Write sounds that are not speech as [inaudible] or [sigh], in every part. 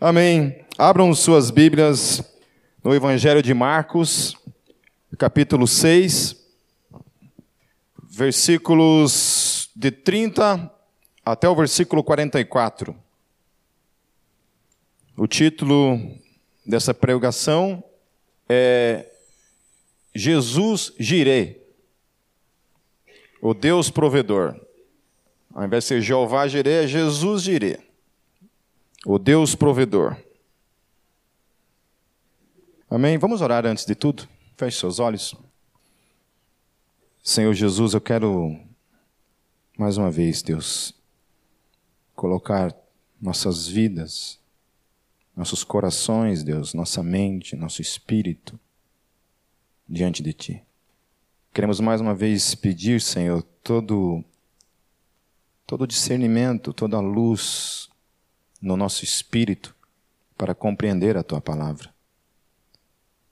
Amém. Abram suas Bíblias no Evangelho de Marcos, capítulo 6, versículos de 30 até o versículo 44. O título dessa pregação é Jesus Jireh, o Deus provedor. Ao invés de ser Jeová Jireh, é Jesus Jireh o Deus provedor. Amém? Vamos orar antes de tudo? Feche seus olhos. Senhor Jesus, eu quero, mais uma vez, Deus, colocar nossas vidas, nossos corações, Deus, nossa mente, nosso espírito diante de Ti. Queremos mais uma vez pedir, Senhor, todo, todo discernimento, toda luz, no nosso espírito para compreender a tua palavra.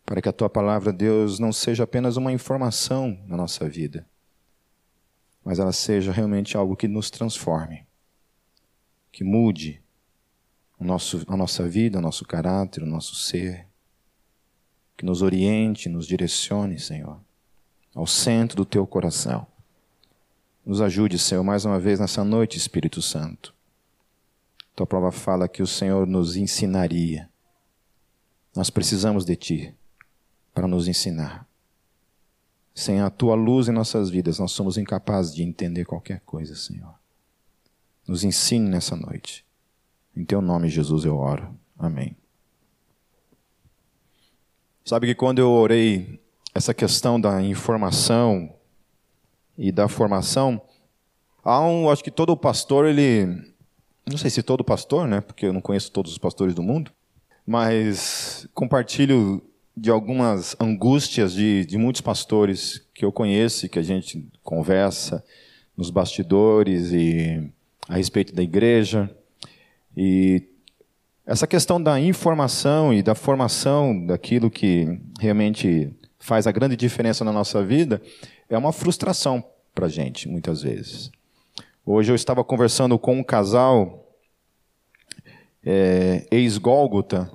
Para que a tua palavra, Deus, não seja apenas uma informação na nossa vida, mas ela seja realmente algo que nos transforme, que mude o nosso, a nossa vida, o nosso caráter, o nosso ser, que nos oriente, nos direcione, Senhor, ao centro do teu coração. Nos ajude, Senhor, mais uma vez nessa noite, Espírito Santo tua prova fala que o Senhor nos ensinaria. Nós precisamos de Ti para nos ensinar. Sem a Tua luz em nossas vidas, nós somos incapazes de entender qualquer coisa, Senhor. Nos ensine nessa noite. Em Teu nome, Jesus, eu oro. Amém. Sabe que quando eu orei essa questão da informação e da formação, há um, acho que todo pastor ele não sei se todo pastor, né, porque eu não conheço todos os pastores do mundo, mas compartilho de algumas angústias de, de muitos pastores que eu conheço que a gente conversa nos bastidores e a respeito da igreja. E essa questão da informação e da formação daquilo que realmente faz a grande diferença na nossa vida é uma frustração para a gente, muitas vezes. Hoje eu estava conversando com um casal, é, ex-Gólgota,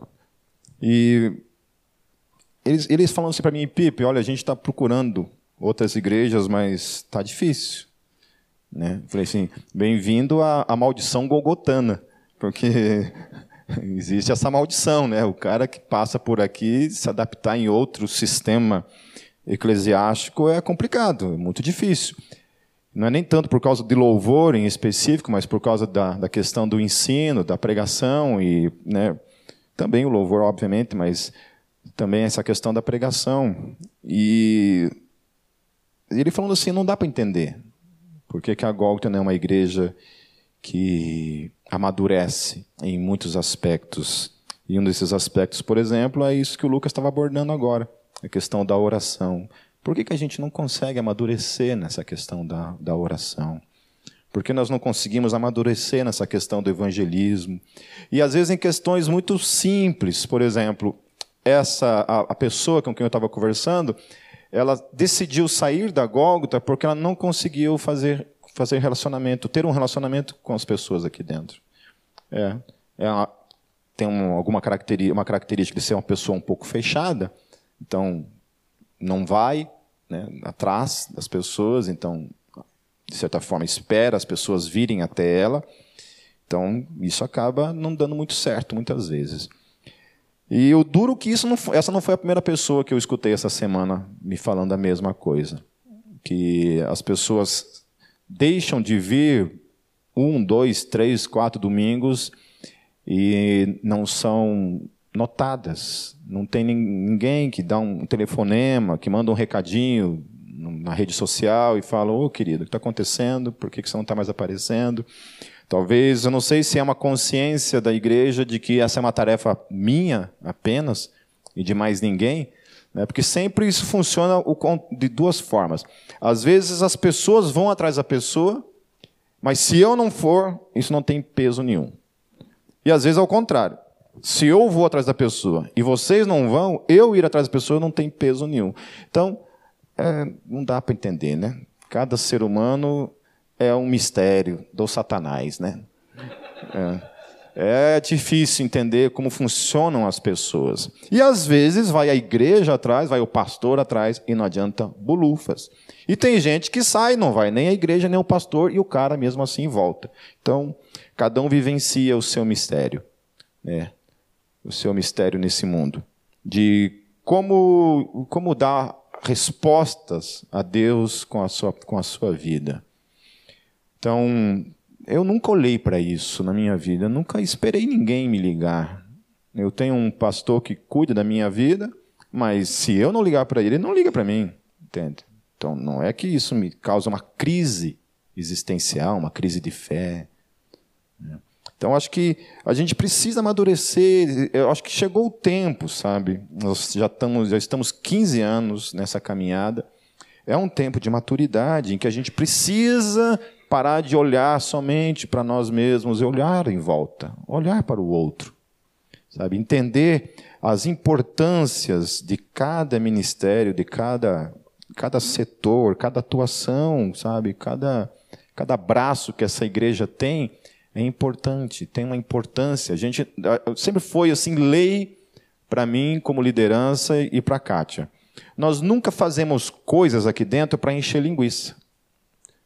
e eles, eles falando assim para mim, Pipe, olha, a gente está procurando outras igrejas, mas está difícil. Né? Falei assim, bem-vindo à, à maldição golgotana, porque [laughs] existe essa maldição, né? O cara que passa por aqui, se adaptar em outro sistema eclesiástico é complicado, é muito difícil. Não é nem tanto por causa de louvor em específico, mas por causa da, da questão do ensino, da pregação e né, também o louvor, obviamente, mas também essa questão da pregação. E ele falando assim, não dá para entender por que, que a Gólgota não é uma igreja que amadurece em muitos aspectos. E um desses aspectos, por exemplo, é isso que o Lucas estava abordando agora, a questão da oração. Por que, que a gente não consegue amadurecer nessa questão da, da oração? Por que nós não conseguimos amadurecer nessa questão do evangelismo? E às vezes em questões muito simples, por exemplo, essa a, a pessoa com quem eu estava conversando, ela decidiu sair da Gólgota porque ela não conseguiu fazer fazer relacionamento, ter um relacionamento com as pessoas aqui dentro. É, é uma, tem um, alguma característica, uma característica de ser uma pessoa um pouco fechada, então não vai né, atrás das pessoas, então, de certa forma, espera as pessoas virem até ela. Então, isso acaba não dando muito certo muitas vezes. E o duro que isso não foi, essa não foi a primeira pessoa que eu escutei essa semana me falando a mesma coisa. Que as pessoas deixam de vir um, dois, três, quatro domingos e não são notadas. Não tem ninguém que dá um telefonema, que manda um recadinho na rede social e fala: Ô oh, querido, o que está acontecendo? Por que você não está mais aparecendo? Talvez, eu não sei se é uma consciência da igreja de que essa é uma tarefa minha apenas e de mais ninguém, né? porque sempre isso funciona de duas formas. Às vezes as pessoas vão atrás da pessoa, mas se eu não for, isso não tem peso nenhum. E às vezes ao contrário se eu vou atrás da pessoa e vocês não vão, eu ir atrás da pessoa não tem peso nenhum. Então, é, não dá para entender, né? Cada ser humano é um mistério do Satanás, né? É. é difícil entender como funcionam as pessoas. E às vezes vai a igreja atrás, vai o pastor atrás e não adianta bolufas. E tem gente que sai, não vai nem a igreja nem o pastor e o cara mesmo assim volta. Então, cada um vivencia o seu mistério, né? O seu mistério nesse mundo de como como dar respostas a Deus com a sua com a sua vida. Então, eu nunca olhei para isso na minha vida, eu nunca esperei ninguém me ligar. Eu tenho um pastor que cuida da minha vida, mas se eu não ligar para ele, ele não liga para mim, entende? Então não é que isso me causa uma crise existencial, uma crise de fé. Então acho que a gente precisa amadurecer. Eu acho que chegou o tempo, sabe? Nós já estamos, já estamos 15 anos nessa caminhada. É um tempo de maturidade em que a gente precisa parar de olhar somente para nós mesmos e olhar em volta, olhar para o outro. Sabe, entender as importâncias de cada ministério, de cada cada setor, cada atuação, sabe, cada cada braço que essa igreja tem é importante, tem uma importância. A gente sempre foi assim lei para mim como liderança e para Kátia. Nós nunca fazemos coisas aqui dentro para encher linguiça.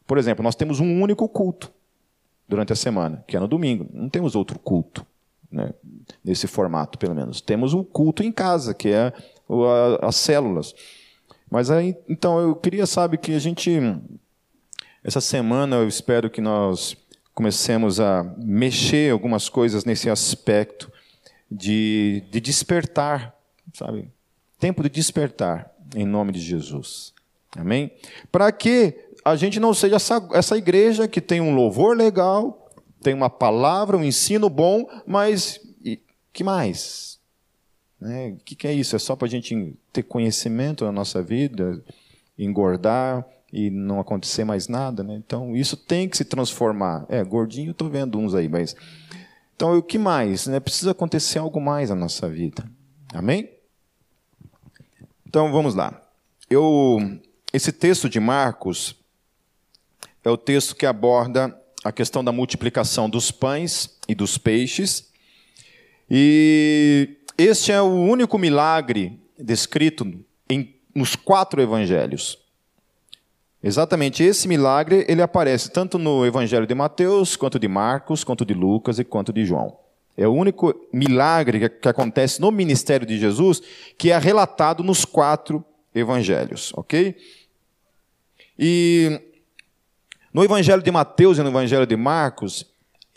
Por exemplo, nós temos um único culto durante a semana, que é no domingo. Não temos outro culto, né? nesse formato, pelo menos. Temos o um culto em casa, que é as células. Mas aí, então, eu queria, sabe, que a gente. Essa semana eu espero que nós comecemos a mexer algumas coisas nesse aspecto de, de despertar, sabe? Tempo de despertar, em nome de Jesus. Amém? Para que a gente não seja essa, essa igreja que tem um louvor legal, tem uma palavra, um ensino bom, mas e, que mais? Né? O que, que é isso? É só para a gente ter conhecimento na nossa vida, engordar e não acontecer mais nada? Né? Então, isso tem que se transformar. É, gordinho, estou vendo uns aí, mas. Então, o que mais? Né? Precisa acontecer algo mais na nossa vida. Amém? Então, vamos lá. Eu, esse texto de Marcos, é o texto que aborda a questão da multiplicação dos pães e dos peixes. E este é o único milagre descrito em, nos quatro evangelhos. Exatamente esse milagre, ele aparece tanto no evangelho de Mateus, quanto de Marcos, quanto de Lucas e quanto de João. É o único milagre que, acontece no ministério de Jesus que é relatado nos quatro evangelhos, ok? E no Evangelho de Mateus e no Evangelho de Marcos,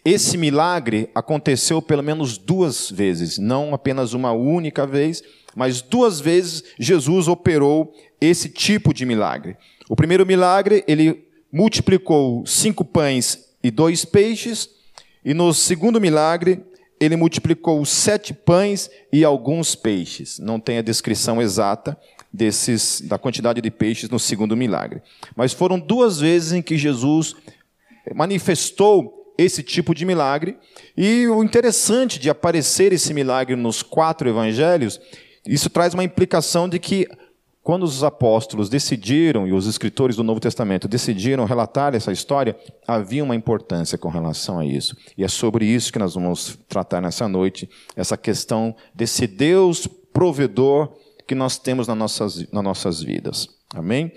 esse milagre aconteceu pelo menos duas vezes, não apenas uma única vez, mas duas vezes Jesus operou esse tipo de milagre. O primeiro milagre, ele multiplicou cinco pães e dois peixes, e no segundo milagre, ele multiplicou sete pães e alguns peixes. Não tem a descrição exata, desses da quantidade de peixes no segundo milagre. Mas foram duas vezes em que Jesus manifestou esse tipo de milagre. E o interessante de aparecer esse milagre nos quatro evangelhos, isso traz uma implicação de que quando os apóstolos decidiram, e os escritores do Novo Testamento decidiram relatar essa história, havia uma importância com relação a isso. E é sobre isso que nós vamos tratar nessa noite, essa questão desse Deus provedor que nós temos nas nossas, nas nossas vidas. Amém?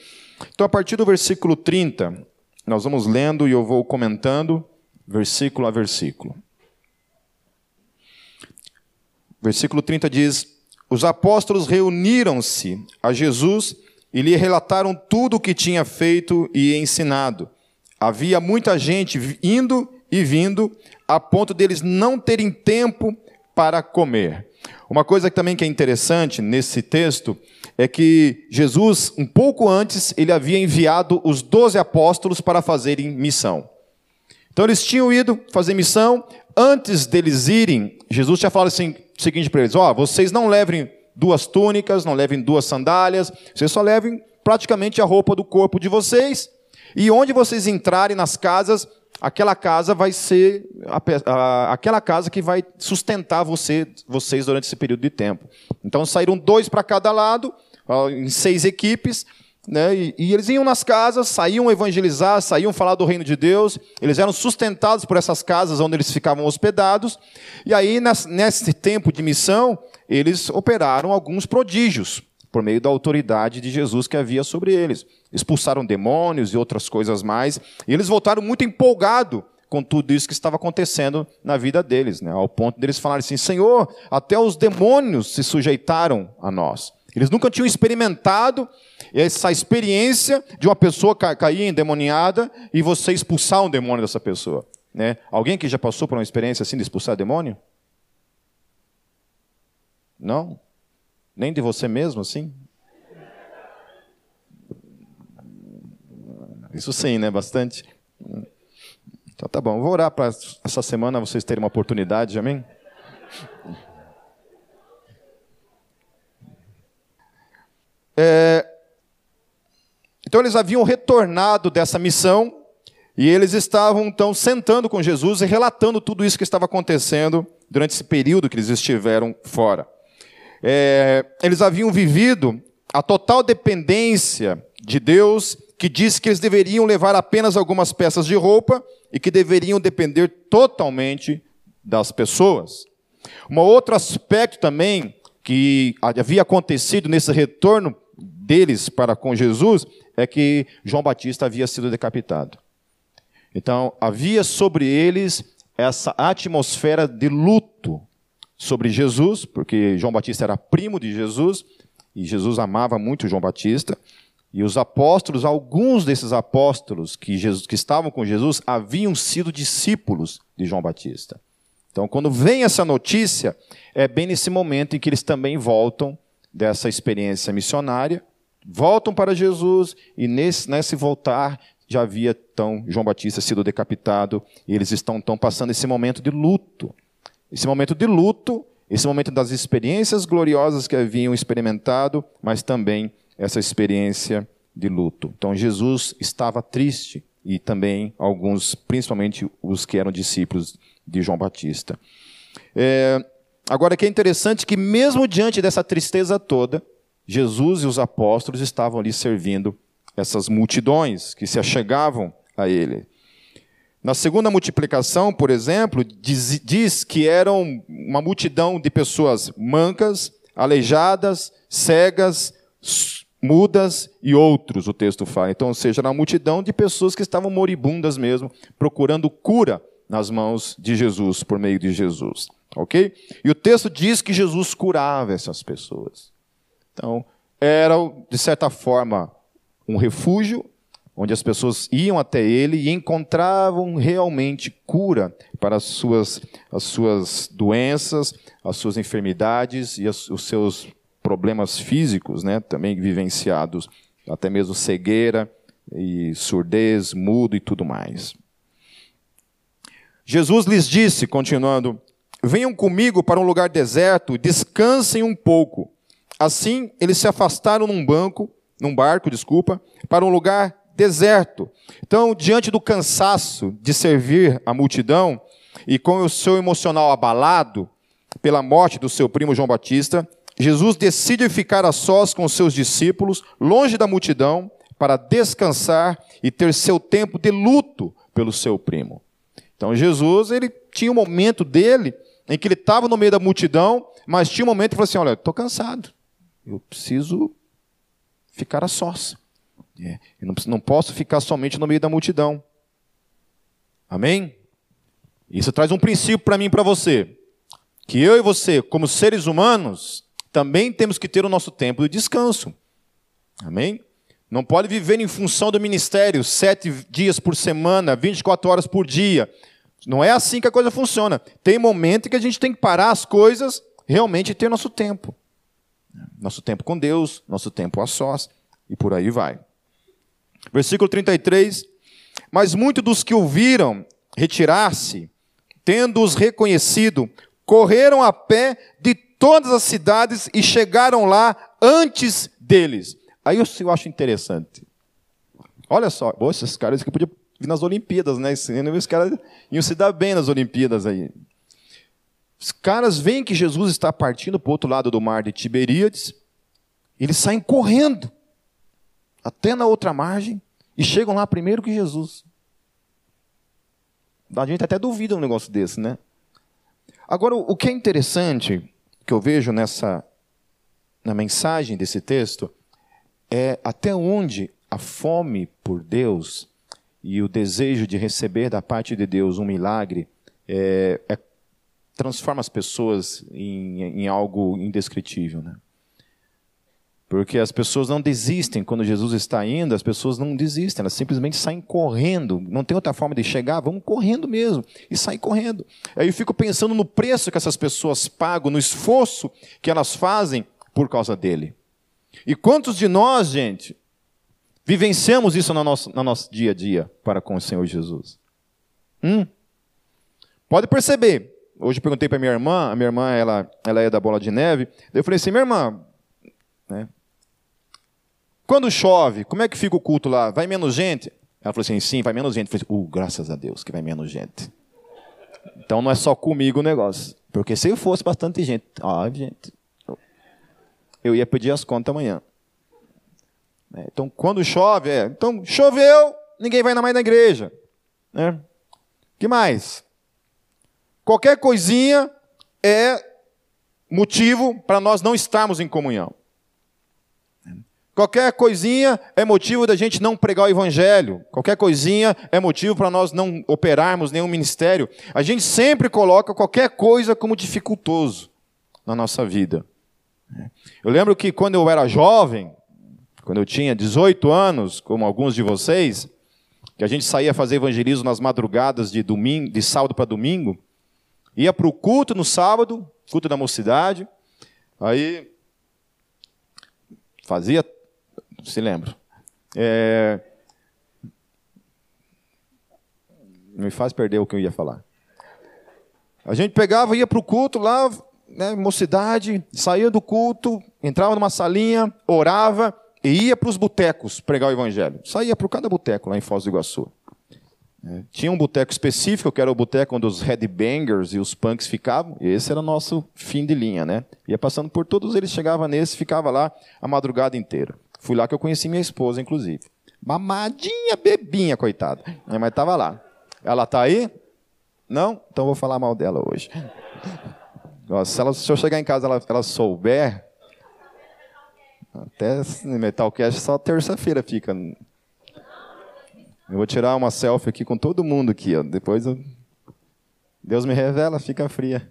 Então, a partir do versículo 30, nós vamos lendo e eu vou comentando, versículo a versículo. Versículo 30 diz: Os apóstolos reuniram-se a Jesus e lhe relataram tudo o que tinha feito e ensinado. Havia muita gente indo e vindo, a ponto deles não terem tempo para comer. Uma coisa também que é interessante nesse texto é que Jesus, um pouco antes, ele havia enviado os doze apóstolos para fazerem missão. Então eles tinham ido fazer missão. Antes deles irem, Jesus tinha falado assim, o seguinte para eles: ó, oh, vocês não levem duas túnicas, não levem duas sandálias, vocês só levem praticamente a roupa do corpo de vocês. E onde vocês entrarem nas casas, aquela casa vai ser a, a, aquela casa que vai sustentar você, vocês durante esse período de tempo. Então saíram dois para cada lado, em seis equipes, né? E, e, eles iam nas casas, saíam evangelizar, saíam falar do reino de Deus. Eles eram sustentados por essas casas onde eles ficavam hospedados. E aí, nesse tempo de missão, eles operaram alguns prodígios por meio da autoridade de Jesus que havia sobre eles. Expulsaram demônios e outras coisas mais. E eles voltaram muito empolgados com tudo isso que estava acontecendo na vida deles, né? ao ponto deles falarem assim: Senhor, até os demônios se sujeitaram a nós. Eles nunca tinham experimentado essa experiência de uma pessoa cair endemoniada e você expulsar um demônio dessa pessoa. Né? Alguém que já passou por uma experiência assim de expulsar demônio? Não? Nem de você mesmo assim? Isso sim, né? Bastante. Então tá bom. Vou orar para essa semana vocês terem uma oportunidade, amém? É, então eles haviam retornado dessa missão e eles estavam então sentando com Jesus e relatando tudo isso que estava acontecendo durante esse período que eles estiveram fora. É, eles haviam vivido a total dependência de Deus, que disse que eles deveriam levar apenas algumas peças de roupa e que deveriam depender totalmente das pessoas. Um outro aspecto também que havia acontecido nesse retorno deles para com Jesus é que João Batista havia sido decapitado. Então, havia sobre eles essa atmosfera de luto sobre Jesus, porque João Batista era primo de Jesus, e Jesus amava muito João Batista. E os apóstolos, alguns desses apóstolos que, Jesus, que estavam com Jesus, haviam sido discípulos de João Batista. Então, quando vem essa notícia, é bem nesse momento em que eles também voltam dessa experiência missionária voltam para Jesus e nesse, nesse voltar já havia então João Batista sido decapitado e eles estão então passando esse momento de luto. Esse momento de luto, esse momento das experiências gloriosas que haviam experimentado, mas também essa experiência de luto. Então Jesus estava triste e também alguns, principalmente os que eram discípulos de João Batista. É, agora que é interessante que mesmo diante dessa tristeza toda, Jesus e os apóstolos estavam ali servindo essas multidões que se achegavam a ele. Na segunda multiplicação, por exemplo, diz, diz, que eram uma multidão de pessoas mancas, aleijadas, cegas, mudas e outros, o texto fala. Então, ou seja, era uma multidão de pessoas que estavam moribundas mesmo, procurando cura nas mãos de Jesus, por meio de Jesus. Ok? E o texto diz que Jesus curava essas pessoas. Então, era, de certa forma, um refúgio onde as pessoas iam até ele e encontravam realmente cura para as suas, as suas doenças, as suas enfermidades e as, os seus problemas físicos, né, também vivenciados, até mesmo cegueira e surdez, mudo e tudo mais. Jesus lhes disse, continuando: Venham comigo para um lugar deserto, descansem um pouco. Assim, eles se afastaram num banco, num barco, desculpa, para um lugar deserto. Então, diante do cansaço de servir a multidão e com o seu emocional abalado pela morte do seu primo João Batista, Jesus decide ficar a sós com seus discípulos, longe da multidão, para descansar e ter seu tempo de luto pelo seu primo. Então Jesus, ele tinha um momento dele em que ele estava no meio da multidão, mas tinha um momento que ele falou assim: Olha, estou cansado. Eu preciso ficar a sós. É, eu não, não posso ficar somente no meio da multidão. Amém? Isso traz um princípio para mim e para você. Que eu e você, como seres humanos, também temos que ter o nosso tempo de descanso. Amém? Não pode viver em função do ministério sete dias por semana, 24 horas por dia. Não é assim que a coisa funciona. Tem momento que a gente tem que parar as coisas realmente ter nosso tempo. Nosso tempo com Deus, nosso tempo a sós, e por aí vai. Versículo 33. Mas muitos dos que ouviram retirar-se, tendo-os reconhecido, correram a pé de todas as cidades e chegaram lá antes deles. Aí eu, acho interessante. Olha só, esses caras que podiam vir nas Olimpíadas, né? Os caras iam se dar bem nas Olimpíadas aí. Os caras veem que Jesus está partindo para o outro lado do mar de Tiberíades, eles saem correndo. até na outra margem, e chegam lá primeiro que Jesus. A gente até duvida um negócio desse, né? Agora, o que é interessante que eu vejo nessa na mensagem desse texto é até onde a fome por Deus e o desejo de receber da parte de Deus um milagre é, é, transforma as pessoas em, em algo indescritível, né? Porque as pessoas não desistem quando Jesus está indo, as pessoas não desistem, elas simplesmente saem correndo. Não tem outra forma de chegar, vamos correndo mesmo. E saem correndo. Aí eu fico pensando no preço que essas pessoas pagam, no esforço que elas fazem por causa dele. E quantos de nós, gente, vivenciamos isso no nosso, no nosso dia a dia para com o Senhor Jesus? Hum? Pode perceber. Hoje eu perguntei para minha irmã, a minha irmã ela, ela é da Bola de Neve. Eu falei assim, minha irmã, né, quando chove, como é que fica o culto lá? Vai menos gente? Ela falou assim: sim, vai menos gente. Eu falei, uh, graças a Deus que vai menos gente. Então não é só comigo o negócio. Porque se fosse bastante gente, ó, gente, eu ia pedir as contas amanhã. É, então, quando chove, é, então choveu, ninguém vai mais na igreja. Né? que mais? Qualquer coisinha é motivo para nós não estarmos em comunhão. Qualquer coisinha é motivo da gente não pregar o evangelho. Qualquer coisinha é motivo para nós não operarmos nenhum ministério. A gente sempre coloca qualquer coisa como dificultoso na nossa vida. Eu lembro que quando eu era jovem, quando eu tinha 18 anos, como alguns de vocês, que a gente saía fazer evangelismo nas madrugadas de domingo, de sábado para domingo, ia para o culto no sábado, culto da mocidade, aí fazia se lembra. É... Me faz perder o que eu ia falar. A gente pegava, ia para o culto lá, né, mocidade, saía do culto, entrava numa salinha, orava e ia para os botecos pregar o evangelho. Saía para cada boteco lá em Foz do Iguaçu. É, tinha um boteco específico, que era o boteco onde os headbangers e os punks ficavam, esse era nosso fim de linha, né? Ia passando por todos eles, chegava nesse, ficava lá a madrugada inteira. Fui lá que eu conheci minha esposa, inclusive. Mamadinha, bebinha, coitada. Mas estava lá. Ela está aí? Não? Então vou falar mal dela hoje. Se, ela, se eu chegar em casa ela, ela souber, até Metalcast só terça-feira fica. Eu vou tirar uma selfie aqui com todo mundo aqui, ó. Depois eu... Deus me revela, fica fria.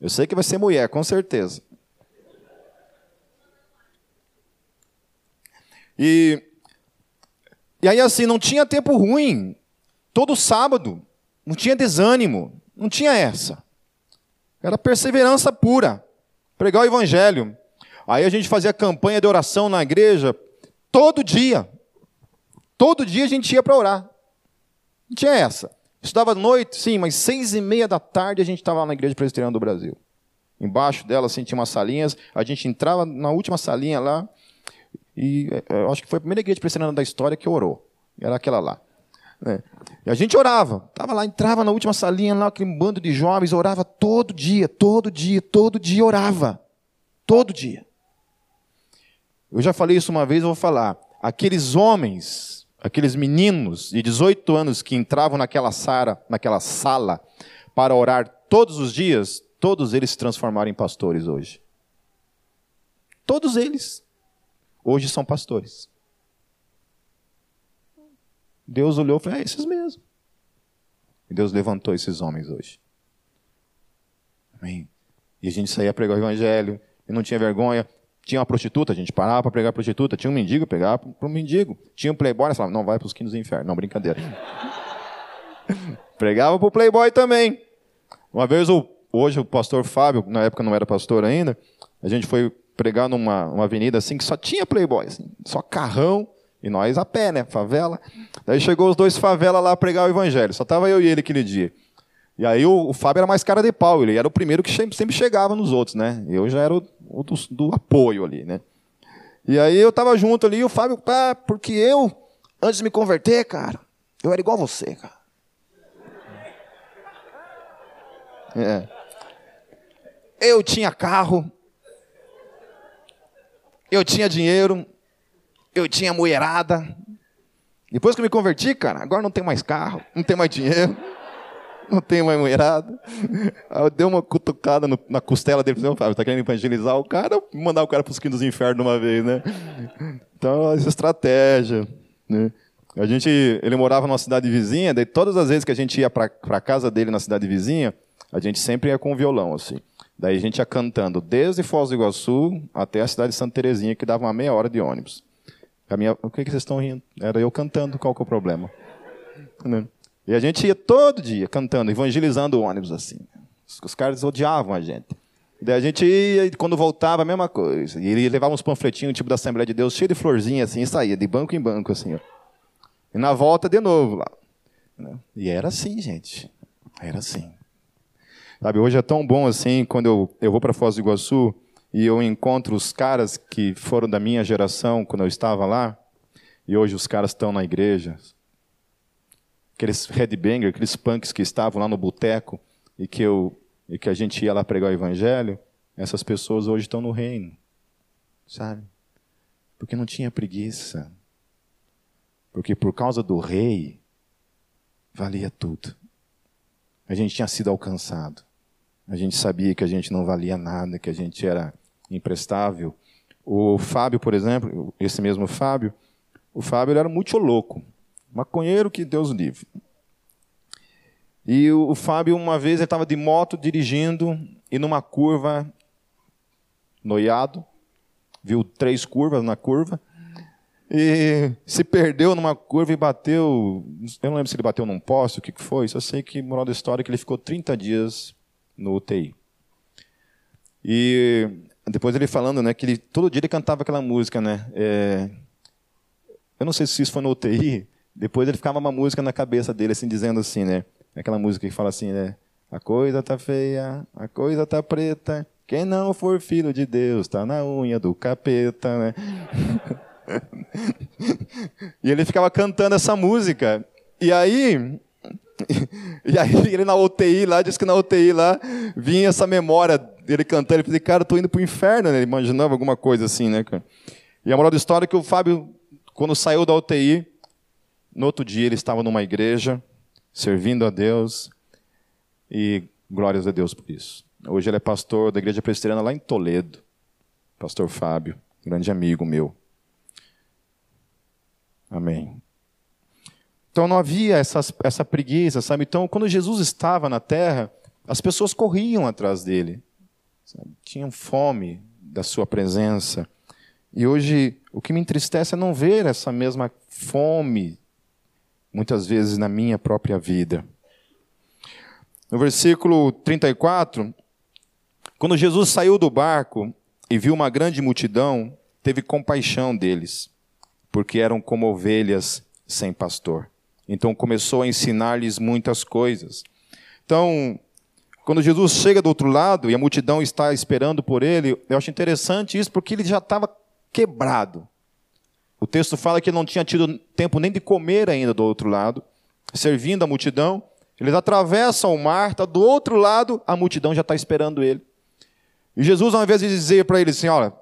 Eu sei que vai ser mulher, com certeza. E, e aí, assim, não tinha tempo ruim. Todo sábado. Não tinha desânimo. Não tinha essa. Era perseverança pura. Pregar o evangelho. Aí a gente fazia campanha de oração na igreja todo dia. Todo dia a gente ia para orar. Não tinha essa. Estudava à noite, sim, mas seis e meia da tarde a gente estava na igreja presbiteriana do Brasil. Embaixo dela, assim, tinha umas salinhas. A gente entrava na última salinha lá, e é, eu acho que foi a primeira igreja presbiteriana da história que orou. Era aquela lá. É. E a gente orava. Tava lá, entrava na última salinha lá, aquele bando de jovens, orava todo dia, todo dia, todo dia orava. Todo dia. Eu já falei isso uma vez, eu vou falar. Aqueles homens, aqueles meninos de 18 anos que entravam naquela sala, naquela sala para orar todos os dias, todos eles se transformaram em pastores hoje. Todos eles hoje são pastores. Deus olhou e falou: é esses mesmo. E Deus levantou esses homens hoje. Amém. E a gente saía pregar o evangelho, e não tinha vergonha. Tinha uma prostituta, a gente parava para pregar a prostituta. Tinha um mendigo, pegava para o mendigo. Tinha um playboy, falava, não, vai para os quinos do inferno. Não, brincadeira. [laughs] pregava para o playboy também. Uma vez, o, hoje, o pastor Fábio, na época não era pastor ainda, a gente foi pregar numa uma avenida assim que só tinha playboy, assim, só carrão, e nós a pé, né? Favela. Daí chegou os dois favela lá pregar o evangelho. Só tava eu e ele aquele dia. E aí o, o Fábio era mais cara de pau, ele era o primeiro que sempre chegava nos outros, né? Eu já era o, o do, do, apoio ali, né? E aí eu tava junto ali, o Fábio, pá, porque eu, antes de me converter, cara, eu era igual você, cara. É. Eu tinha carro, eu tinha dinheiro, eu tinha mulherada. Depois que eu me converti, cara, agora não tem mais carro, não tem mais dinheiro, [laughs] não tem mais mulherada. Aí eu dei uma cutucada no, na costela dele, falei, Fábio, tá querendo evangelizar o cara mandar o cara para os quintos dos infernos de uma vez, né? Então, essa estratégia, né? A gente, ele morava numa cidade vizinha, daí todas as vezes que a gente ia para a casa dele na cidade vizinha, a gente sempre ia com o violão, assim. Daí a gente ia cantando desde Foz do Iguaçu até a cidade de Santa Terezinha, que dava uma meia hora de ônibus. A minha, o que, que vocês estão rindo? Era eu cantando, qual que é o problema? Né? E a gente ia todo dia cantando, evangelizando o ônibus assim. Os caras odiavam a gente. Daí a gente ia, e quando voltava, a mesma coisa. E ele levava uns panfletinhos, tipo da Assembleia de Deus, cheio de florzinha assim, e saía de banco em banco, assim. Ó. E na volta, de novo lá. Né? E era assim, gente. Era assim. Sabe, hoje é tão bom assim, quando eu, eu vou para Foz do Iguaçu e eu encontro os caras que foram da minha geração quando eu estava lá, e hoje os caras estão na igreja. Aqueles headbanger, aqueles punks que estavam lá no boteco e que eu e que a gente ia lá pregar o evangelho, essas pessoas hoje estão no reino. Sabe? Porque não tinha preguiça. Porque por causa do rei valia tudo. A gente tinha sido alcançado. A gente sabia que a gente não valia nada, que a gente era imprestável. O Fábio, por exemplo, esse mesmo Fábio, o Fábio era muito louco, maconheiro que Deus livre. E o, Fábio, uma vez, ele estava de moto dirigindo e numa curva, noiado, viu três curvas na curva, e se perdeu numa curva e bateu. Eu não lembro se ele bateu num poste, o que foi. Só sei que, moral da história, que ele ficou 30 dias no UTI. E depois ele falando, né, que ele, todo dia ele cantava aquela música, né? É, eu não sei se isso foi no UTI. Depois ele ficava uma música na cabeça dele, assim, dizendo assim, né? Aquela música que fala assim, né? A coisa tá feia, a coisa tá preta. Quem não for filho de Deus tá na unha do capeta, né? [laughs] e ele ficava cantando essa música. E aí, [laughs] e aí ele na UTI lá, disse que na UTI lá vinha essa memória dele cantando. Ele falou, cara, eu tô indo pro inferno, né? Ele imaginava alguma coisa assim, né, cara? E a moral da história é que o Fábio, quando saiu da UTI, no outro dia ele estava numa igreja, servindo a Deus, e glórias a Deus por isso. Hoje ele é pastor da igreja presbiteriana lá em Toledo. Pastor Fábio, grande amigo meu. Amém. Então não havia essas, essa preguiça, sabe? Então, quando Jesus estava na terra, as pessoas corriam atrás dele, sabe? tinham fome da sua presença. E hoje, o que me entristece é não ver essa mesma fome, muitas vezes, na minha própria vida. No versículo 34, quando Jesus saiu do barco e viu uma grande multidão, teve compaixão deles, porque eram como ovelhas sem pastor. Então começou a ensinar-lhes muitas coisas. Então, quando Jesus chega do outro lado e a multidão está esperando por ele, eu acho interessante isso porque ele já estava quebrado. O texto fala que ele não tinha tido tempo nem de comer ainda do outro lado, servindo a multidão. Eles atravessam o mar, está do outro lado, a multidão já está esperando ele. E Jesus, ao invés de dizer para ele assim: Olha,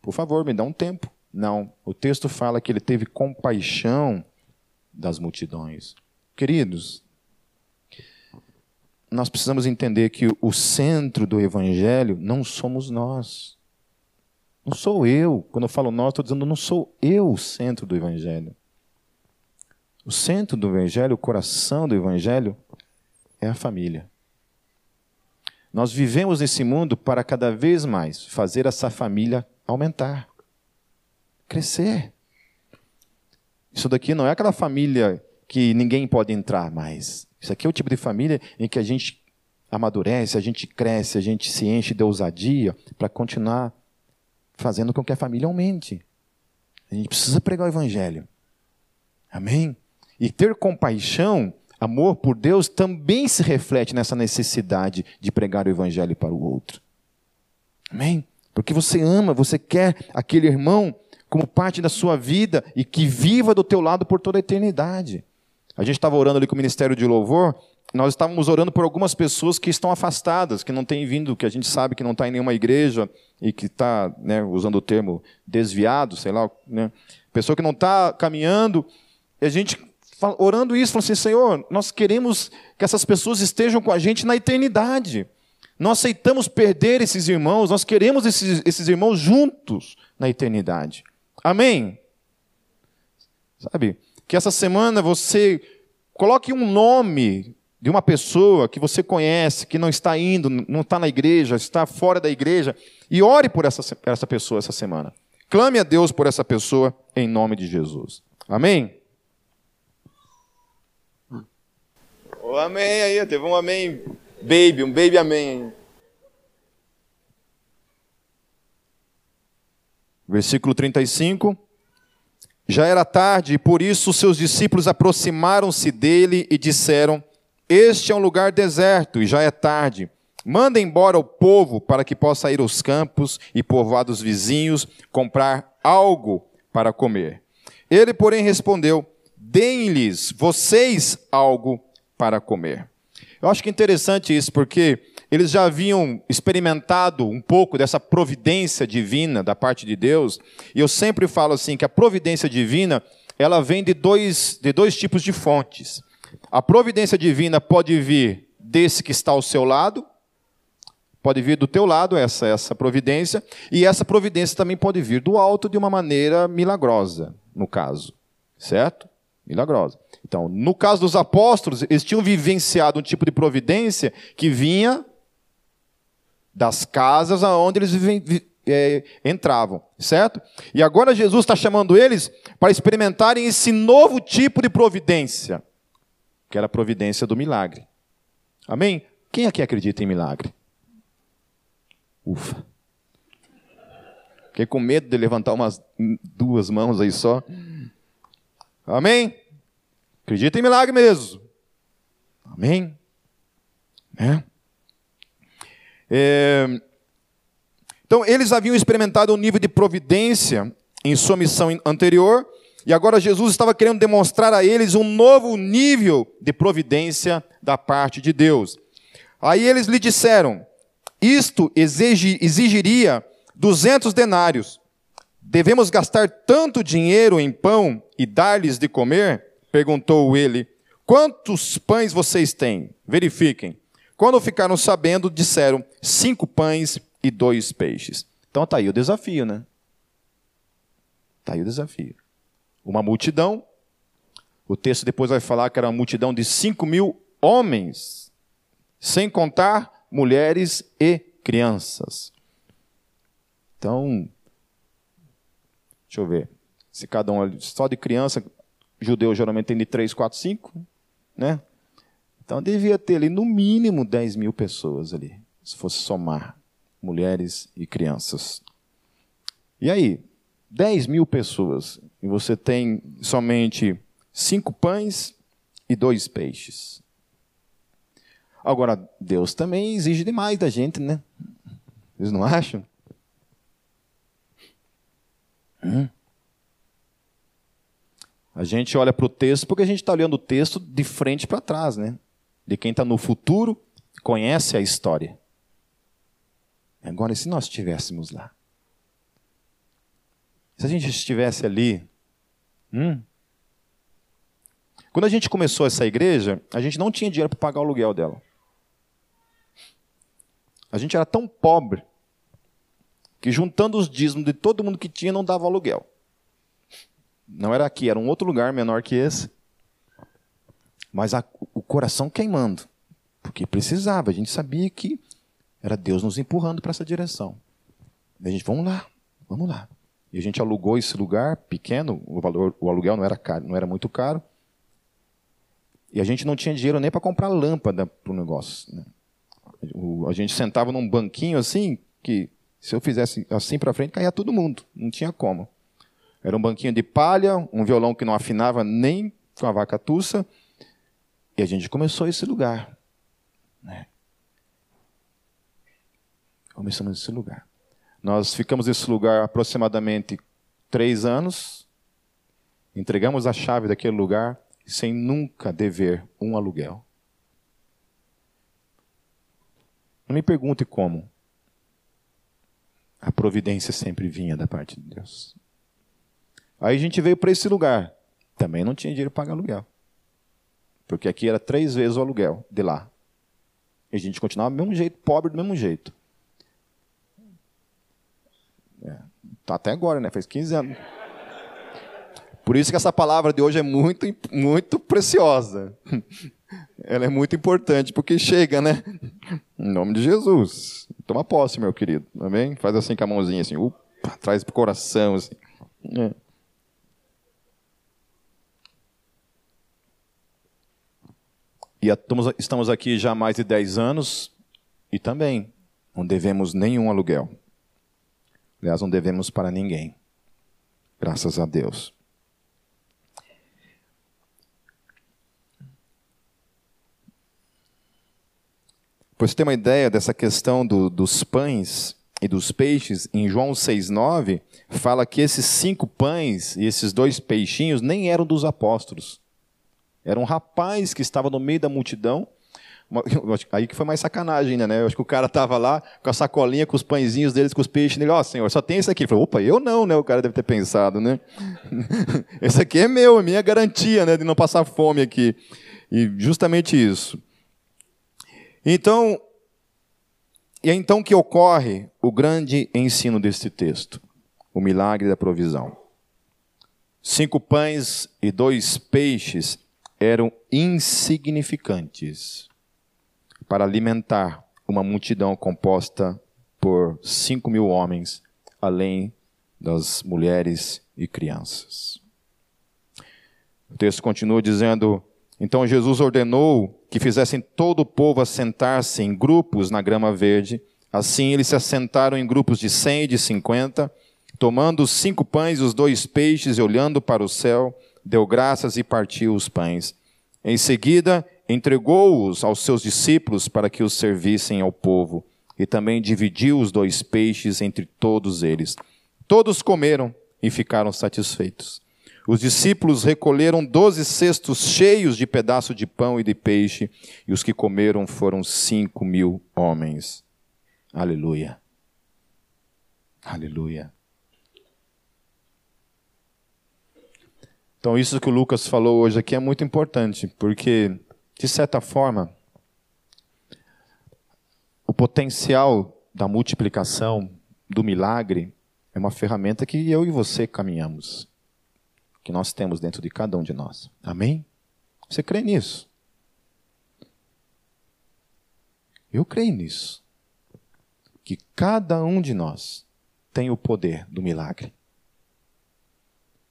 por favor, me dá um tempo. Não, o texto fala que ele teve compaixão das multidões. Queridos, nós precisamos entender que o centro do evangelho não somos nós. Não sou eu. Quando eu falo nós, estou dizendo não sou eu o centro do evangelho. O centro do evangelho, o coração do evangelho é a família. Nós vivemos nesse mundo para cada vez mais fazer essa família aumentar, crescer. Isso daqui não é aquela família que ninguém pode entrar mais. Isso aqui é o tipo de família em que a gente amadurece, a gente cresce, a gente se enche de ousadia para continuar fazendo com que a família aumente. A gente precisa pregar o evangelho. Amém? E ter compaixão, amor por Deus, também se reflete nessa necessidade de pregar o evangelho para o outro. Amém? Porque você ama, você quer aquele irmão como parte da sua vida e que viva do teu lado por toda a eternidade. A gente estava orando ali com o Ministério de Louvor nós estávamos orando por algumas pessoas que estão afastadas, que não têm vindo, que a gente sabe que não está em nenhuma igreja e que está, né, usando o termo desviado, sei lá, né, pessoa que não está caminhando. E a gente orando isso, falou assim: Senhor, nós queremos que essas pessoas estejam com a gente na eternidade. Não aceitamos perder esses irmãos, nós queremos esses, esses irmãos juntos na eternidade. Amém? Sabe? Que essa semana você coloque um nome de uma pessoa que você conhece, que não está indo, não está na igreja, está fora da igreja, e ore por essa, essa pessoa essa semana. Clame a Deus por essa pessoa em nome de Jesus. Amém? Oh, amém aí, teve um amém baby, um baby amém. Versículo 35. Já era tarde e por isso seus discípulos aproximaram-se dele e disseram: este é um lugar deserto e já é tarde. Manda embora o povo para que possa ir aos campos e povoados vizinhos comprar algo para comer. Ele, porém, respondeu: Deem-lhes vocês algo para comer. Eu acho que é interessante isso, porque eles já haviam experimentado um pouco dessa providência divina da parte de Deus, e eu sempre falo assim que a providência divina, ela vem de dois, de dois tipos de fontes. A providência divina pode vir desse que está ao seu lado, pode vir do teu lado essa essa providência, e essa providência também pode vir do alto de uma maneira milagrosa, no caso, certo? Milagrosa. Então, no caso dos apóstolos, eles tinham vivenciado um tipo de providência que vinha das casas aonde eles é, entravam, certo? E agora Jesus está chamando eles para experimentarem esse novo tipo de providência que era a providência do milagre. Amém? Quem aqui acredita em milagre? Ufa. Fiquei com medo de levantar umas duas mãos aí só. Amém? Acredita em milagre mesmo. Amém? É. É... Então, eles haviam experimentado um nível de providência em sua missão anterior, e agora Jesus estava querendo demonstrar a eles um novo nível de providência da parte de Deus. Aí eles lhe disseram: Isto exigiria 200 denários. Devemos gastar tanto dinheiro em pão e dar-lhes de comer? Perguntou ele. Quantos pães vocês têm? Verifiquem. Quando ficaram sabendo, disseram: cinco pães e dois peixes. Então está aí o desafio, né? Está aí o desafio uma multidão. O texto depois vai falar que era uma multidão de 5 mil homens, sem contar mulheres e crianças. Então, deixa eu ver. Se cada um, só de criança, judeu geralmente tem de 3, 4, 5, né? Então devia ter ali no mínimo 10 mil pessoas ali, se fosse somar mulheres e crianças. E aí, 10 mil pessoas e você tem somente cinco pães e dois peixes. Agora, Deus também exige demais da gente, né? Vocês não acham? Hum? A gente olha para o texto porque a gente está olhando o texto de frente para trás, né? De quem está no futuro, conhece a história. Agora, e se nós estivéssemos lá? Se a gente estivesse ali, hum, quando a gente começou essa igreja, a gente não tinha dinheiro para pagar o aluguel dela. A gente era tão pobre que juntando os dízimos de todo mundo que tinha não dava aluguel. Não era aqui, era um outro lugar menor que esse. Mas a, o coração queimando, porque precisava, a gente sabia que era Deus nos empurrando para essa direção. E a gente, vamos lá, vamos lá. E a gente alugou esse lugar pequeno, o valor, o aluguel não era caro, não era muito caro. E a gente não tinha dinheiro nem para comprar lâmpada para o negócio. Né? a gente sentava num banquinho assim, que se eu fizesse assim para frente, caía todo mundo. Não tinha como. Era um banquinho de palha, um violão que não afinava nem com a vaca tussa. E a gente começou esse lugar. Né? Começamos esse lugar. Nós ficamos nesse lugar aproximadamente três anos, entregamos a chave daquele lugar sem nunca dever um aluguel. Não me pergunte como. A providência sempre vinha da parte de Deus. Aí a gente veio para esse lugar. Também não tinha dinheiro para pagar aluguel. Porque aqui era três vezes o aluguel de lá. E a gente continuava do mesmo jeito, pobre do mesmo jeito. É, tá até agora, né? Faz 15 anos. Por isso que essa palavra de hoje é muito, muito preciosa. Ela é muito importante, porque chega, né? Em nome de Jesus. Toma posse, meu querido. Amém? Faz assim com a mãozinha, assim, upa, traz pro coração, assim. É. E estamos aqui já há mais de 10 anos e também não devemos nenhum aluguel. Aliás, não devemos para ninguém. Graças a Deus. Para você ter uma ideia dessa questão do, dos pães e dos peixes, em João 6,9, fala que esses cinco pães e esses dois peixinhos nem eram dos apóstolos. Era um rapaz que estava no meio da multidão. [laughs] Aí que foi mais sacanagem ainda, né? Eu acho que o cara estava lá com a sacolinha, com os pãezinhos deles, com os peixes. Ele, ó, oh, senhor, só tem esse aqui. Ele falou, opa, eu não, né? O cara deve ter pensado, né? [laughs] esse aqui é meu, é minha garantia, né? De não passar fome aqui. E justamente isso. Então, e é então que ocorre o grande ensino deste texto, o milagre da provisão. Cinco pães e dois peixes eram insignificantes para alimentar uma multidão composta por cinco mil homens, além das mulheres e crianças. O texto continua dizendo: Então Jesus ordenou que fizessem todo o povo assentar-se em grupos na grama verde. Assim eles se assentaram em grupos de cem e de cinquenta, tomando os cinco pães e os dois peixes e olhando para o céu deu graças e partiu os pães. Em seguida, entregou-os aos seus discípulos para que os servissem ao povo, e também dividiu os dois peixes entre todos eles. Todos comeram e ficaram satisfeitos. Os discípulos recolheram doze cestos cheios de pedaço de pão e de peixe, e os que comeram foram cinco mil homens. Aleluia. Aleluia. Então, isso que o Lucas falou hoje aqui é muito importante, porque, de certa forma, o potencial da multiplicação, do milagre, é uma ferramenta que eu e você caminhamos, que nós temos dentro de cada um de nós. Amém? Você crê nisso? Eu creio nisso. Que cada um de nós tem o poder do milagre.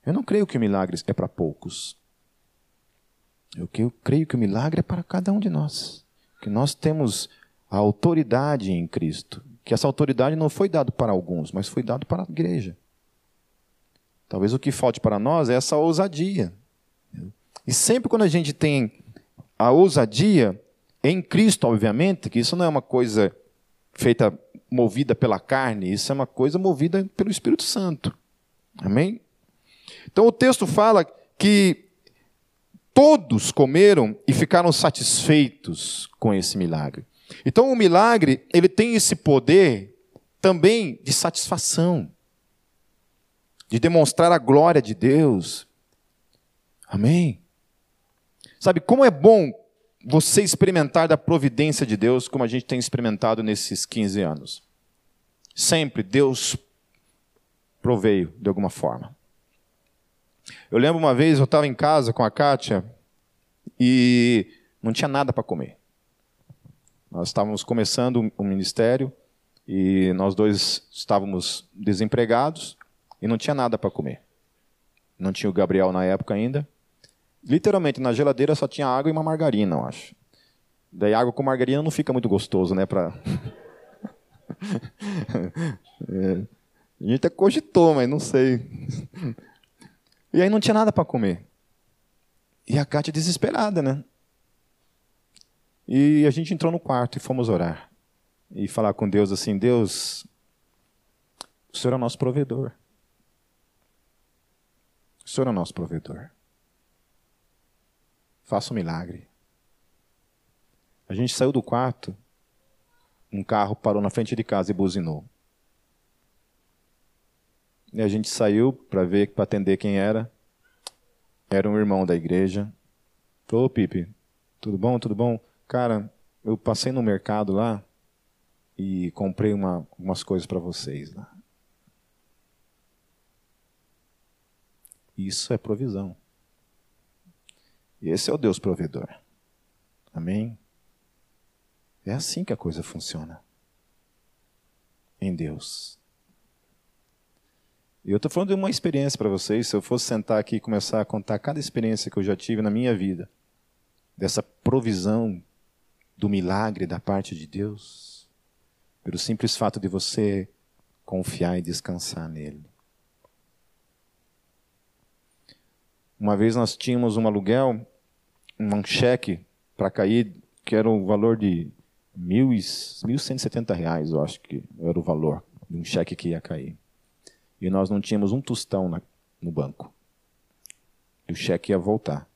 Eu não creio que o milagre é para poucos. Eu creio que o milagre é para cada um de nós. Que nós temos a autoridade em Cristo. Que essa autoridade não foi dada para alguns, mas foi dada para a igreja. Talvez o que falte para nós é essa ousadia. E sempre quando a gente tem a ousadia, em Cristo, obviamente, que isso não é uma coisa feita movida pela carne, isso é uma coisa movida pelo Espírito Santo. Amém? Então o texto fala que todos comeram e ficaram satisfeitos com esse milagre. Então o milagre, ele tem esse poder também de satisfação, de demonstrar a glória de Deus. Amém. Sabe como é bom você experimentar da providência de Deus, como a gente tem experimentado nesses 15 anos. Sempre Deus proveio de alguma forma. Eu lembro uma vez, eu estava em casa com a Kátia e não tinha nada para comer. Nós estávamos começando o ministério e nós dois estávamos desempregados e não tinha nada para comer. Não tinha o Gabriel na época ainda. Literalmente, na geladeira só tinha água e uma margarina, eu acho. Daí água com margarina não fica muito gostoso, né? Pra... [laughs] é. A gente até cogitou, mas não sei. E aí não tinha nada para comer. E a Kátia desesperada, né? E a gente entrou no quarto e fomos orar. E falar com Deus assim: Deus, o Senhor é o nosso provedor. O Senhor é o nosso provedor. Faça um milagre. A gente saiu do quarto um carro parou na frente de casa e buzinou. E a gente saiu para ver, para atender quem era. Era um irmão da igreja. Falou, Pipe, tudo bom, tudo bom? Cara, eu passei no mercado lá e comprei uma, umas coisas para vocês lá. Isso é provisão. E esse é o Deus provedor. Amém? É assim que a coisa funciona. Em Deus. Eu estou falando de uma experiência para vocês. Se eu fosse sentar aqui e começar a contar cada experiência que eu já tive na minha vida, dessa provisão do milagre da parte de Deus, pelo simples fato de você confiar e descansar nele. Uma vez nós tínhamos um aluguel, um cheque para cair, que era o valor de mil, 1.170 reais, eu acho que era o valor de um cheque que ia cair. E nós não tínhamos um tostão na, no banco. E o cheque ia voltar.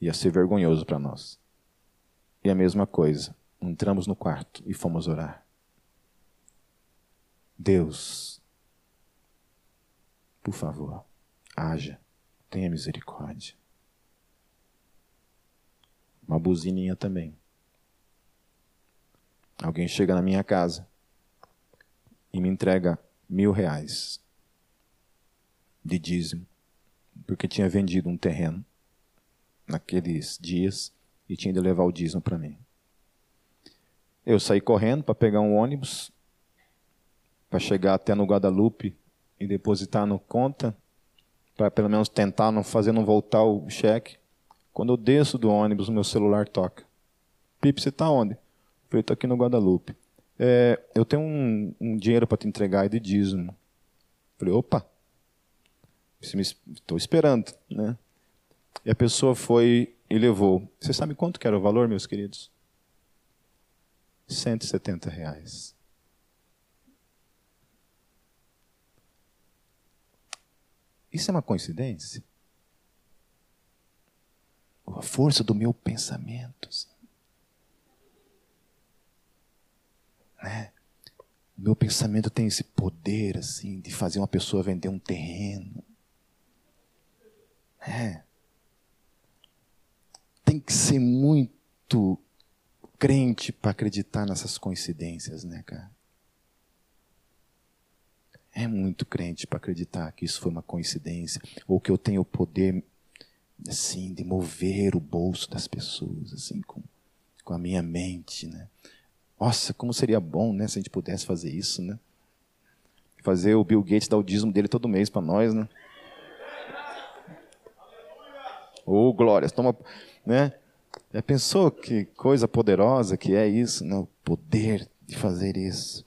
Ia ser vergonhoso para nós. E a mesma coisa. Entramos no quarto e fomos orar. Deus, por favor, haja tenha misericórdia. Uma buzininha também. Alguém chega na minha casa e me entrega mil reais de dízimo, porque tinha vendido um terreno naqueles dias e tinha de levar o dízimo para mim. Eu saí correndo para pegar um ônibus para chegar até no Guadalupe e depositar no conta para pelo menos tentar não fazer não voltar o cheque. Quando eu desço do ônibus, meu celular toca. Pipe, você está onde? Eu estou aqui no Guadalupe. É, eu tenho um, um dinheiro para te entregar de dízimo. Falei, opa, estou esperando, né? E a pessoa foi e levou. Você sabe quanto que era o valor, meus queridos? 170 reais. Isso é uma coincidência? A força do meu pensamento. Né? Meu pensamento tem esse poder assim de fazer uma pessoa vender um terreno. É. Tem que ser muito crente para acreditar nessas coincidências, né, cara? É muito crente para acreditar que isso foi uma coincidência ou que eu tenho o poder assim de mover o bolso das pessoas assim com, com a minha mente, né? Nossa, como seria bom, né, se a gente pudesse fazer isso, né? Fazer o Bill Gates dar o dízimo dele todo mês para nós, né? Oh, glórias, toma, né? Já pensou que coisa poderosa que é isso, né? O poder de fazer isso.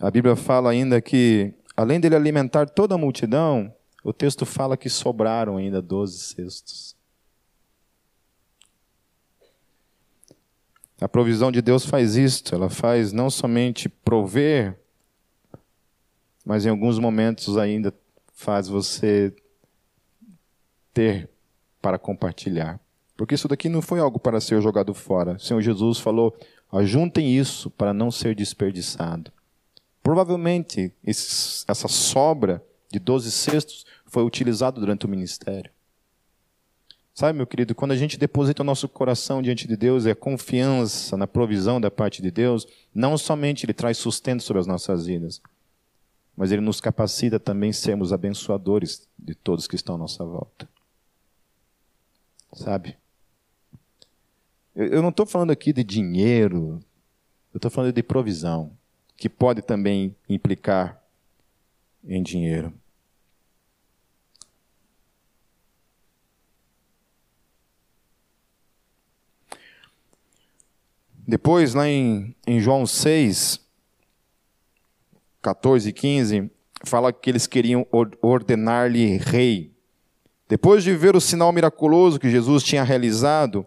A Bíblia fala ainda que, além dele alimentar toda a multidão, o texto fala que sobraram ainda doze cestos. A provisão de Deus faz isto, ela faz não somente prover, mas em alguns momentos ainda faz você ter para compartilhar. Porque isso daqui não foi algo para ser jogado fora. O Senhor Jesus falou: ajuntem isso para não ser desperdiçado. Provavelmente essa sobra de 12 cestos foi utilizado durante o ministério. Sabe, meu querido, quando a gente deposita o nosso coração diante de Deus, é confiança na provisão da parte de Deus, não somente Ele traz sustento sobre as nossas vidas, mas Ele nos capacita também sermos abençoadores de todos que estão à nossa volta. Sabe? Eu não estou falando aqui de dinheiro, eu estou falando de provisão que pode também implicar em dinheiro. Depois, lá em, em João 6, 14 e 15, fala que eles queriam ordenar-lhe rei. Depois de ver o sinal miraculoso que Jesus tinha realizado,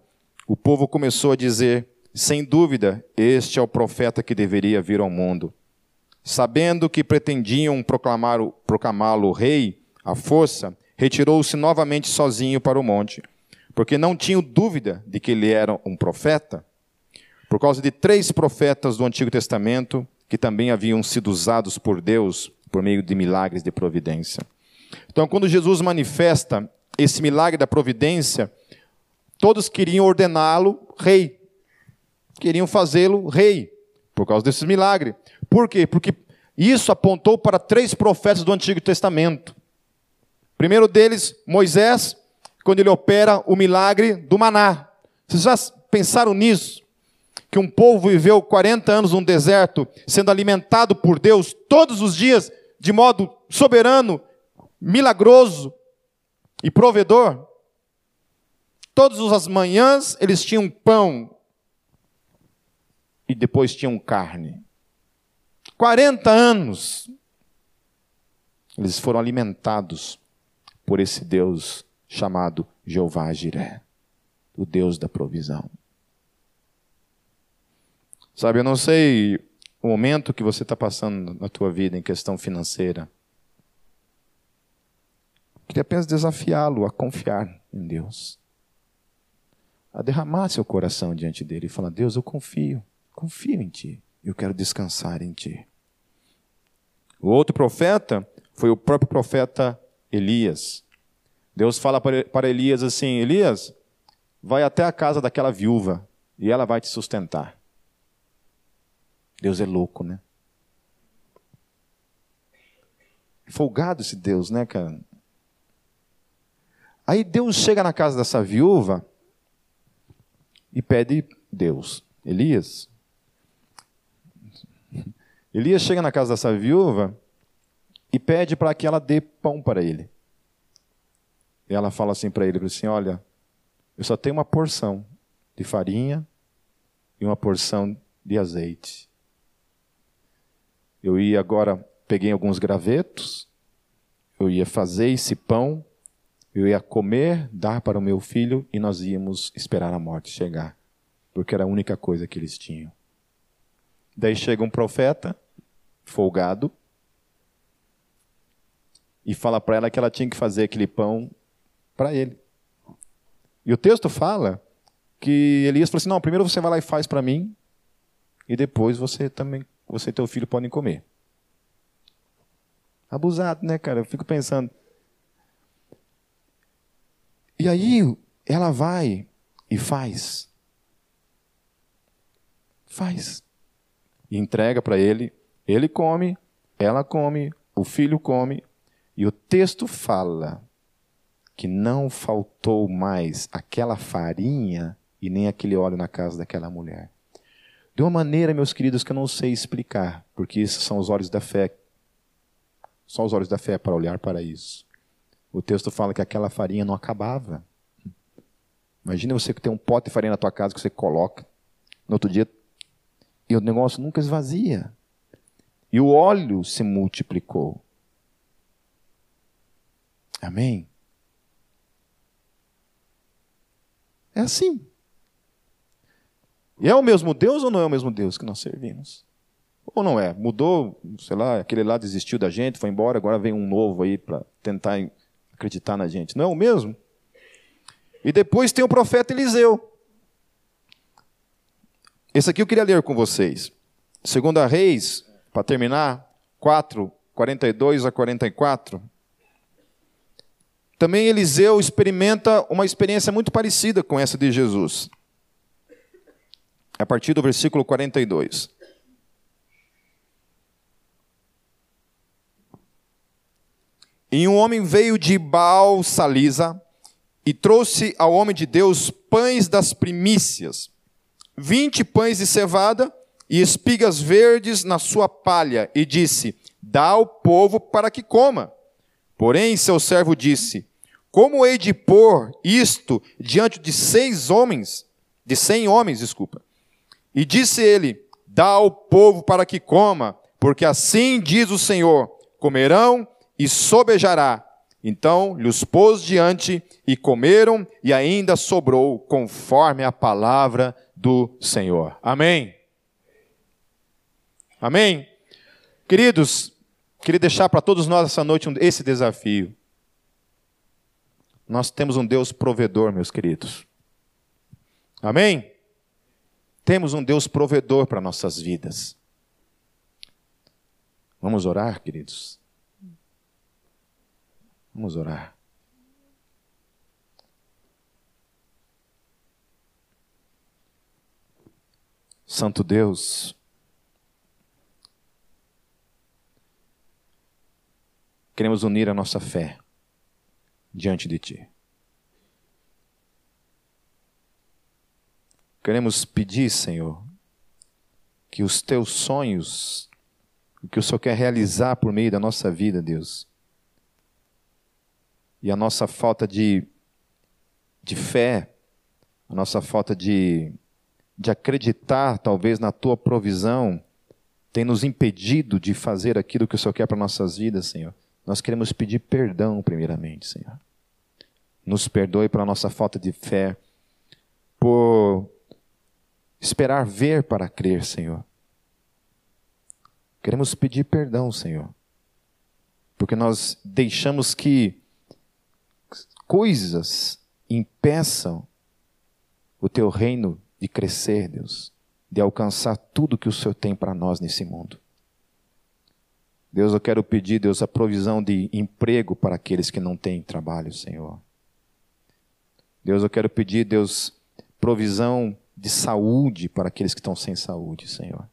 o povo começou a dizer: sem dúvida, este é o profeta que deveria vir ao mundo. Sabendo que pretendiam proclamá-lo rei à força, retirou-se novamente sozinho para o monte. porque não tinham dúvida de que ele era um profeta, por causa de três profetas do Antigo Testamento que também haviam sido usados por Deus por meio de milagres de providência. Então, quando Jesus manifesta esse milagre da providência, todos queriam ordená-lo rei, queriam fazê-lo rei, por causa desse milagre. Por quê? Porque isso apontou para três profetas do Antigo Testamento. primeiro deles, Moisés, quando ele opera o milagre do maná. Vocês já pensaram nisso? Que um povo viveu 40 anos num deserto, sendo alimentado por Deus todos os dias, de modo soberano, milagroso e provedor. Todas as manhãs eles tinham pão e depois tinham carne. 40 anos eles foram alimentados por esse Deus chamado Jeová Jiré, o Deus da provisão. Sabe, eu não sei o momento que você está passando na tua vida em questão financeira. Queria apenas desafiá-lo a confiar em Deus. A derramar seu coração diante dele e falar: Deus, eu confio, confio em ti. Eu quero descansar em ti. O outro profeta foi o próprio profeta Elias. Deus fala para Elias assim: Elias, vai até a casa daquela viúva e ela vai te sustentar. Deus é louco, né? Folgado esse Deus, né, cara? Aí Deus chega na casa dessa viúva e pede Deus, Elias. [laughs] Elias chega na casa dessa viúva e pede para que ela dê pão para ele. E ela fala assim para ele, assim, olha, eu só tenho uma porção de farinha e uma porção de azeite. Eu ia agora, peguei alguns gravetos, eu ia fazer esse pão, eu ia comer, dar para o meu filho e nós íamos esperar a morte chegar, porque era a única coisa que eles tinham. Daí chega um profeta, folgado, e fala para ela que ela tinha que fazer aquele pão para ele. E o texto fala que Elias falou assim: não, primeiro você vai lá e faz para mim, e depois você também, você e teu filho podem comer. Abusado, né, cara? Eu fico pensando. E aí ela vai e faz. Faz. E entrega para ele. Ele come, ela come, o filho come. E o texto fala que não faltou mais aquela farinha e nem aquele óleo na casa daquela mulher. De uma maneira, meus queridos, que eu não sei explicar, porque esses são os olhos da fé. São os olhos da fé para olhar para isso. O texto fala que aquela farinha não acabava. Imagina você que tem um pote de farinha na tua casa que você coloca no outro dia e o negócio nunca esvazia. E o óleo se multiplicou. Amém? É assim. E é o mesmo Deus ou não é o mesmo Deus que nós servimos? Ou não é? Mudou, sei lá, aquele lá desistiu da gente, foi embora, agora vem um novo aí para tentar acreditar na gente. Não é o mesmo? E depois tem o profeta Eliseu. Esse aqui eu queria ler com vocês. Segunda Reis, para terminar, 4, 42 a 44. Também Eliseu experimenta uma experiência muito parecida com essa de Jesus. A partir do versículo 42. E um homem veio de Baal Salisa e trouxe ao homem de Deus pães das primícias, vinte pães de cevada e espigas verdes na sua palha, e disse: Dá ao povo para que coma. Porém, seu servo disse: Como hei de pôr isto diante de seis homens, de cem homens, desculpa? E disse ele: Dá ao povo para que coma, porque assim diz o Senhor: comerão e sobejará. Então lhes pôs diante e comeram, e ainda sobrou, conforme a palavra do Senhor. Amém. Amém. Queridos, Queria deixar para todos nós essa noite esse desafio. Nós temos um Deus provedor, meus queridos. Amém? Temos um Deus provedor para nossas vidas. Vamos orar, queridos? Vamos orar. Santo Deus, queremos unir a nossa fé diante de Ti. Queremos pedir, Senhor, que os Teus sonhos, o que o Senhor quer realizar por meio da nossa vida, Deus, e a nossa falta de, de fé, a nossa falta de de acreditar, talvez, na tua provisão, tem nos impedido de fazer aquilo que o Senhor quer para nossas vidas, Senhor. Nós queremos pedir perdão, primeiramente, Senhor. Nos perdoe pela nossa falta de fé, por esperar ver para crer, Senhor. Queremos pedir perdão, Senhor, porque nós deixamos que coisas impeçam o teu reino de crescer, Deus, de alcançar tudo que o Senhor tem para nós nesse mundo. Deus, eu quero pedir, Deus, a provisão de emprego para aqueles que não têm trabalho, Senhor. Deus, eu quero pedir, Deus, provisão de saúde para aqueles que estão sem saúde, Senhor.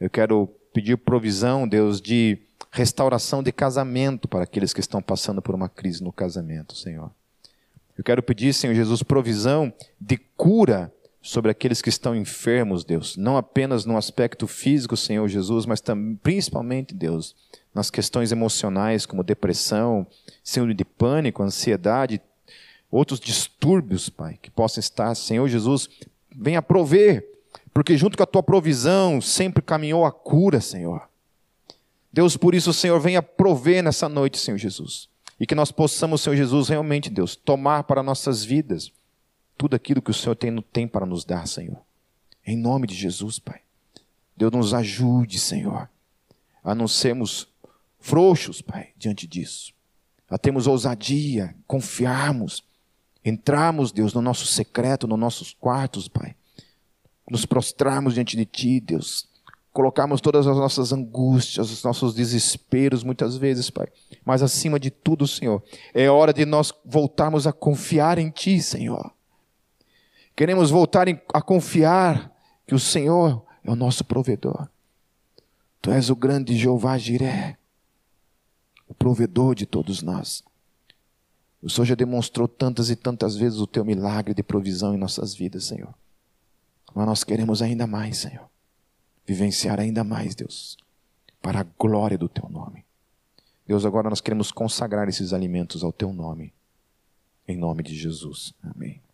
Eu quero pedir provisão, Deus, de restauração de casamento para aqueles que estão passando por uma crise no casamento, Senhor. Eu quero pedir, Senhor Jesus, provisão de cura sobre aqueles que estão enfermos, Deus, não apenas no aspecto físico, Senhor Jesus, mas também, principalmente, Deus, nas questões emocionais, como depressão, síndrome de pânico, ansiedade, outros distúrbios, Pai, que possam estar, Senhor Jesus, venha prover, porque junto com a tua provisão sempre caminhou a cura, Senhor. Deus, por isso, Senhor, venha prover nessa noite, Senhor Jesus. E que nós possamos, Senhor Jesus, realmente, Deus, tomar para nossas vidas tudo aquilo que o Senhor tem, tem para nos dar, Senhor. Em nome de Jesus, Pai. Deus nos ajude, Senhor, a não sermos frouxos, Pai, diante disso. A termos ousadia, confiarmos, entrarmos, Deus, no nosso secreto, nos nossos quartos, Pai. Nos prostrarmos diante de Ti, Deus. Colocarmos todas as nossas angústias, os nossos desesperos, muitas vezes, Pai. Mas acima de tudo, Senhor, é hora de nós voltarmos a confiar em Ti, Senhor. Queremos voltar a confiar que o Senhor é o nosso provedor. Tu és o grande Jeová Jiré, o provedor de todos nós. O Senhor já demonstrou tantas e tantas vezes o teu milagre de provisão em nossas vidas, Senhor. Mas nós queremos ainda mais, Senhor. Vivenciar ainda mais, Deus, para a glória do teu nome. Deus, agora nós queremos consagrar esses alimentos ao teu nome. Em nome de Jesus. Amém.